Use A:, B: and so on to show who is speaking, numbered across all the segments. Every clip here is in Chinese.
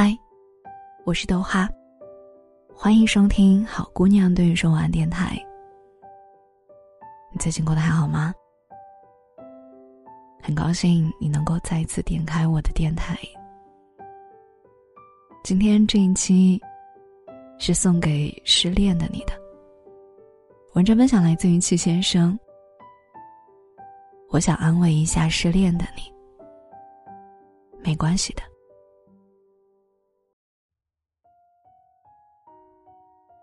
A: 嗨，我是豆花，欢迎收听好姑娘对你说晚安电台。你最近过得还好吗？很高兴你能够再一次点开我的电台。今天这一期是送给失恋的你的文章分享，来自于戚先生。我想安慰一下失恋的你，没关系的。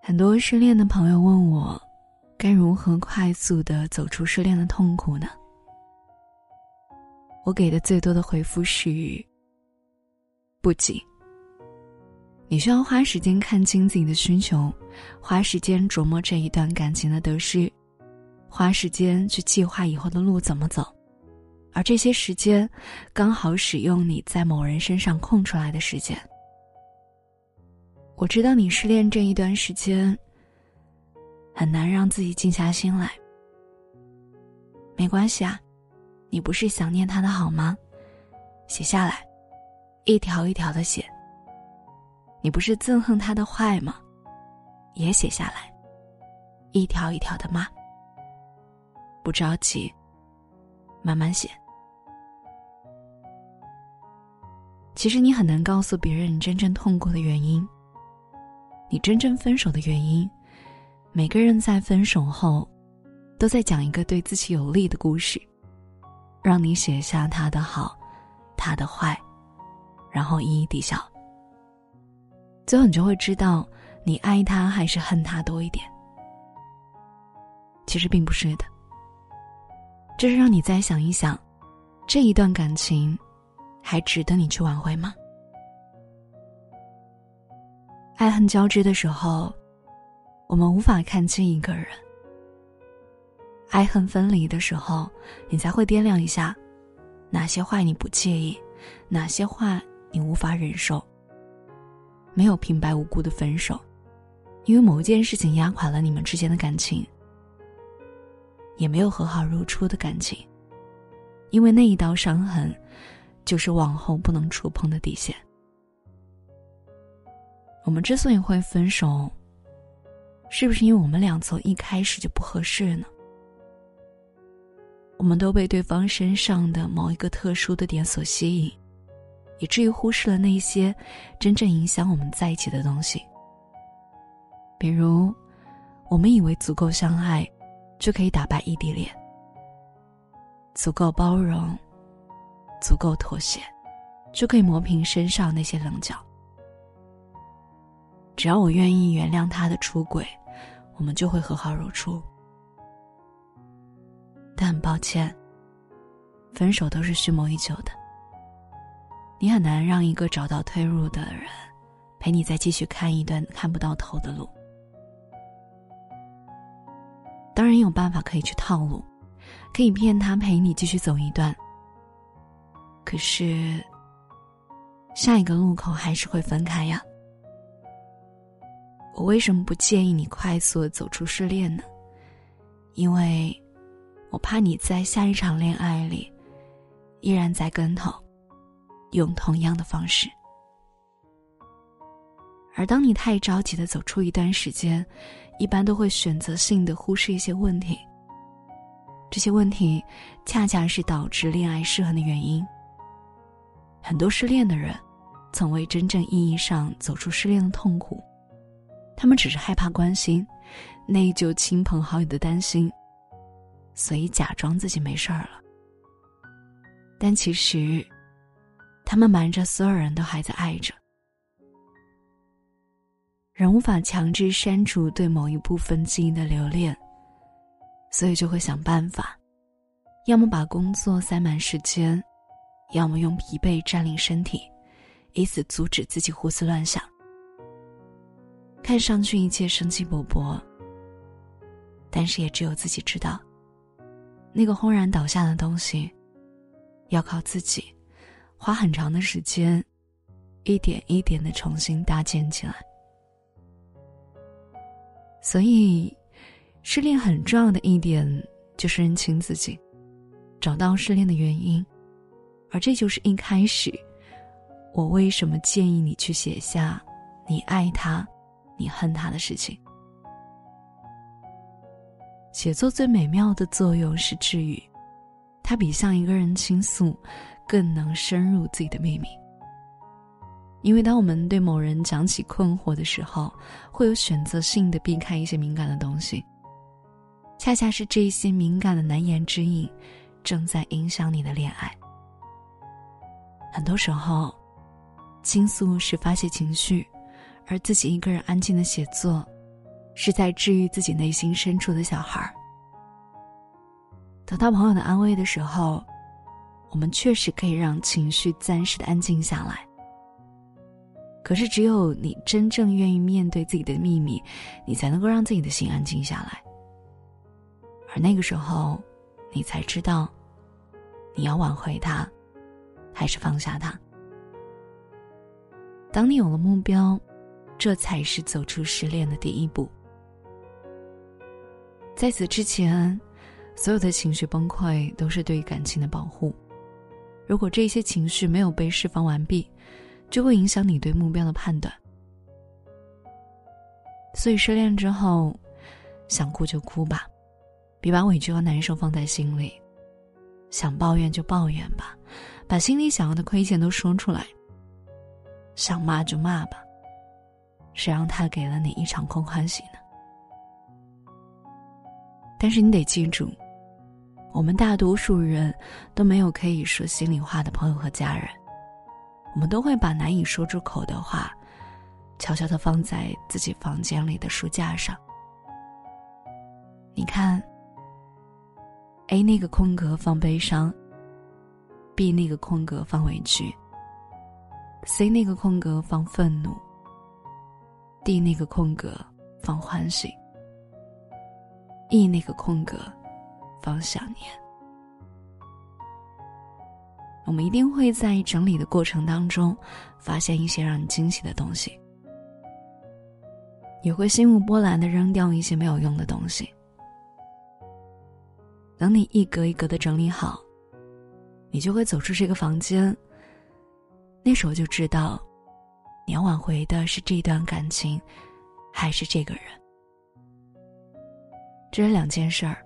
A: 很多失恋的朋友问我，该如何快速的走出失恋的痛苦呢？我给的最多的回复是：不急。你需要花时间看清自己的需求，花时间琢磨这一段感情的得失，花时间去计划以后的路怎么走，而这些时间，刚好使用你在某人身上空出来的时间。我知道你失恋这一段时间很难让自己静下心来。没关系啊，你不是想念他的好吗？写下来，一条一条的写。你不是憎恨他的坏吗？也写下来，一条一条的骂。不着急，慢慢写。其实你很难告诉别人你真正痛苦的原因。你真正分手的原因，每个人在分手后，都在讲一个对自己有利的故事，让你写下他的好，他的坏，然后一一抵消。最后你就会知道，你爱他还是恨他多一点。其实并不是的，这是让你再想一想，这一段感情，还值得你去挽回吗？爱恨交织的时候，我们无法看清一个人；爱恨分离的时候，你才会掂量一下，哪些话你不介意，哪些话你无法忍受。没有平白无故的分手，因为某一件事情压垮了你们之间的感情；也没有和好如初的感情，因为那一道伤痕，就是往后不能触碰的底线。我们之所以会分手，是不是因为我们俩从一开始就不合适呢？我们都被对方身上的某一个特殊的点所吸引，以至于忽视了那些真正影响我们在一起的东西。比如，我们以为足够相爱，就可以打败异地恋；足够包容，足够妥协，就可以磨平身上那些棱角。只要我愿意原谅他的出轨，我们就会和好如初。但很抱歉，分手都是蓄谋已久的。你很难让一个找到退路的人，陪你再继续看一段看不到头的路。当然有办法可以去套路，可以骗他陪你继续走一段。可是，下一个路口还是会分开呀。我为什么不建议你快速走出失恋呢？因为，我怕你在下一场恋爱里，依然在跟头，用同样的方式。而当你太着急的走出一段时间，一般都会选择性的忽视一些问题。这些问题，恰恰是导致恋爱失衡的原因。很多失恋的人，从未真正意义上走出失恋的痛苦。他们只是害怕关心，内疚亲朋好友的担心，所以假装自己没事儿了。但其实，他们瞒着所有人都还在爱着。人无法强制删除对某一部分记忆的留恋，所以就会想办法，要么把工作塞满时间，要么用疲惫占领身体，以此阻止自己胡思乱想。看上去一切生机勃勃，但是也只有自己知道，那个轰然倒下的东西，要靠自己，花很长的时间，一点一点的重新搭建起来。所以，失恋很重要的一点就是认清自己，找到失恋的原因，而这就是一开始我为什么建议你去写下你爱他、你恨他的事情？写作最美妙的作用是治愈，它比向一个人倾诉更能深入自己的秘密。因为当我们对某人讲起困惑的时候，会有选择性的避开一些敏感的东西。恰恰是这些敏感的难言之隐，正在影响你的恋爱。很多时候。倾诉是发泄情绪，而自己一个人安静的写作，是在治愈自己内心深处的小孩儿。得到朋友的安慰的时候，我们确实可以让情绪暂时的安静下来。可是，只有你真正愿意面对自己的秘密，你才能够让自己的心安静下来。而那个时候，你才知道，你要挽回他，还是放下他。当你有了目标，这才是走出失恋的第一步。在此之前，所有的情绪崩溃都是对感情的保护。如果这些情绪没有被释放完毕，就会影响你对目标的判断。所以，失恋之后，想哭就哭吧，别把委屈和难受放在心里；想抱怨就抱怨吧，把心里想要的亏欠都说出来。想骂就骂吧，谁让他给了你一场空欢喜呢？但是你得记住，我们大多数人都没有可以说心里话的朋友和家人，我们都会把难以说出口的话，悄悄的放在自己房间里的书架上。你看，A 那个空格放悲伤，B 那个空格放委屈。C 那个空格放愤怒，D 那个空格放欢喜，E 那个空格放想念。我们一定会在整理的过程当中，发现一些让你惊喜的东西，也会心无波澜的扔掉一些没有用的东西。等你一格一格的整理好，你就会走出这个房间。那时候就知道，你要挽回的是这段感情，还是这个人。这是两件事儿。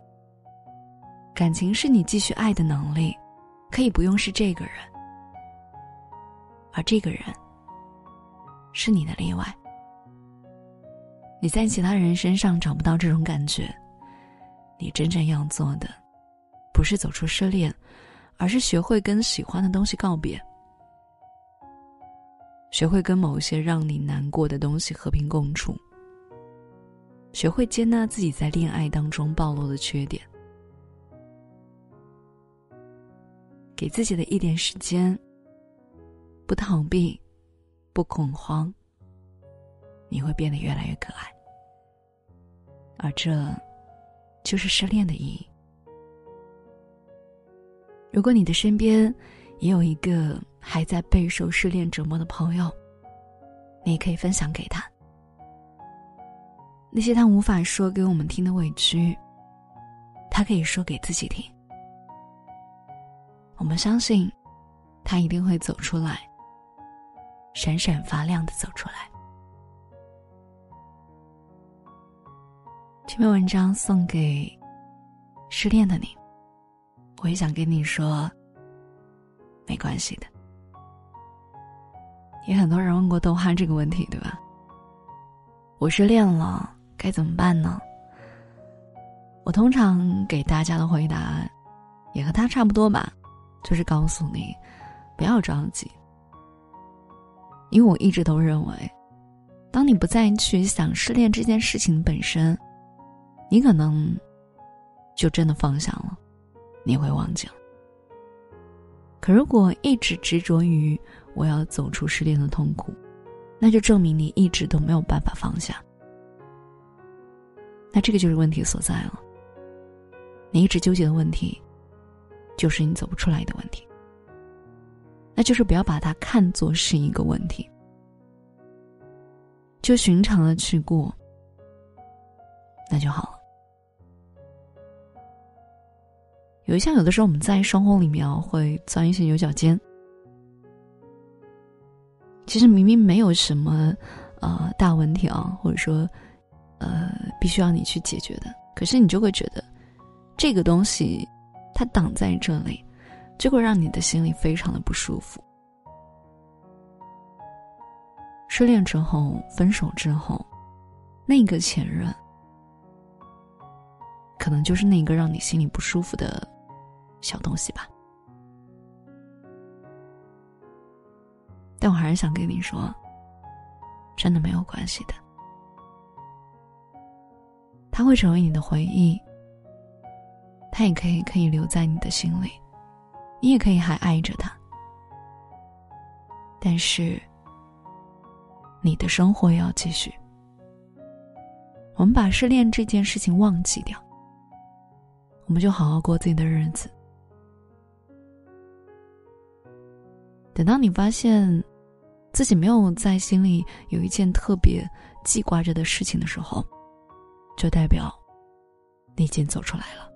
A: 感情是你继续爱的能力，可以不用是这个人，而这个人是你的例外。你在其他人身上找不到这种感觉，你真正要做的，不是走出失恋，而是学会跟喜欢的东西告别。学会跟某些让你难过的东西和平共处，学会接纳自己在恋爱当中暴露的缺点，给自己的一点时间，不逃避，不恐慌，你会变得越来越可爱。而这，就是失恋的意义。如果你的身边也有一个。还在备受失恋折磨的朋友，你可以分享给他。那些他无法说给我们听的委屈，他可以说给自己听。我们相信，他一定会走出来，闪闪发亮的走出来。这篇文章送给失恋的你，我也想跟你说，没关系的。也很多人问过豆花这个问题，对吧？我失恋了，该怎么办呢？我通常给大家的回答，也和他差不多吧，就是告诉你，不要着急。因为我一直都认为，当你不再去想失恋这件事情本身，你可能就真的放下了，你会忘记了。可如果一直执着于我要走出失恋的痛苦，那就证明你一直都没有办法放下。那这个就是问题所在了。你一直纠结的问题，就是你走不出来的问题。那就是不要把它看作是一个问题，就寻常的去过，那就好了。有一项，有的时候我们在生活里面会钻一些牛角尖。其实明明没有什么呃大问题啊，或者说呃必须要你去解决的，可是你就会觉得这个东西它挡在这里，就会让你的心里非常的不舒服。失恋之后，分手之后，那个前任，可能就是那个让你心里不舒服的小东西吧。但我还是想跟你说，真的没有关系的。他会成为你的回忆，他也可以可以留在你的心里，你也可以还爱着他，但是。你的生活也要继续。我们把失恋这件事情忘记掉，我们就好好过自己的日子。等到你发现自己没有在心里有一件特别记挂着的事情的时候，就代表你已经走出来了。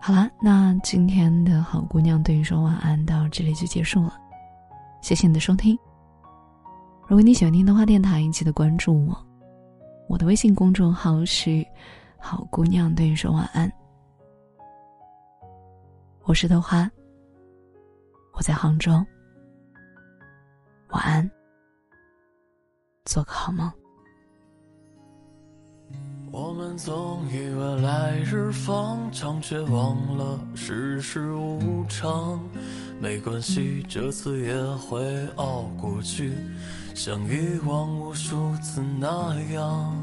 A: 好了，那今天的好姑娘对你说晚安到这里就结束了，谢谢你的收听。如果你喜欢听动画电台，记得关注我。我的微信公众号是“好姑娘”，对你说晚安。我是豆花，我在杭州。做个好梦。
B: 我们总以为来日方长，却忘了世事无常。没关系，这次也会熬过去。像以往无数次那样，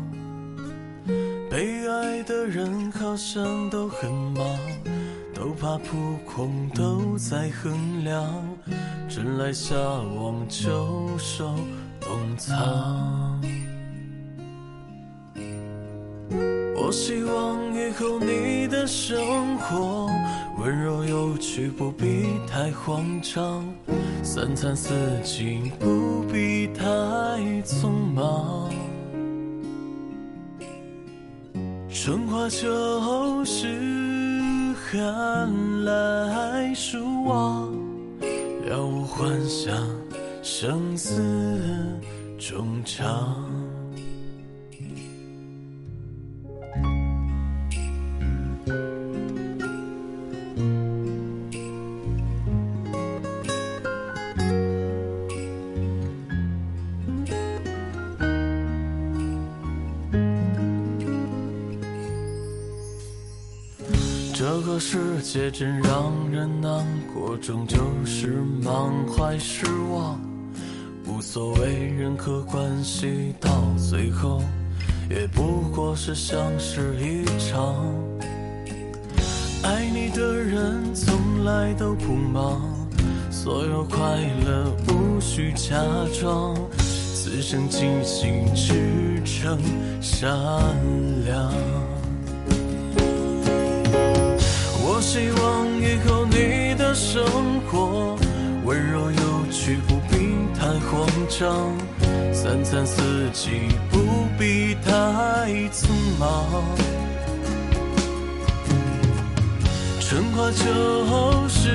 B: 被爱的人好像都很忙，都怕扑空，都在衡量，真来夏往就手冬藏。我希望以后你的生活。温柔有趣，不必太慌张；三餐四季，不必太匆忙。春花秋实，寒来暑往，了无幻想，生死衷肠。这个世界真让人难过，终究是满怀失望。无所谓任何关系，到最后也不过是相识一场。爱你的人从来都不忙，所有快乐无需假装，此生尽心赤诚善良。我希望以后你的生活三餐四季不必太匆忙。春花秋实，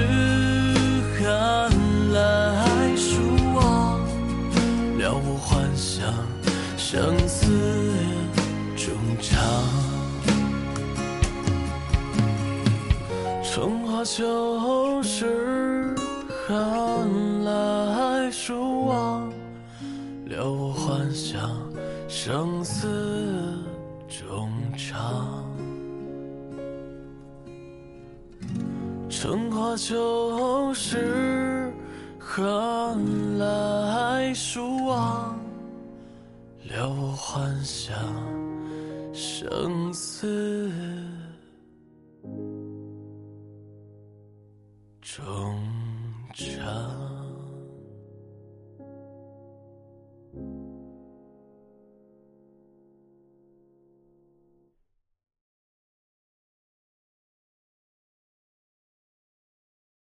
B: 寒来暑往，了无幻想，生死衷肠。春花秋实，寒来暑往，了无幻想，生死衷肠。春花秋实，寒来暑往，了无幻想，生死。衷肠。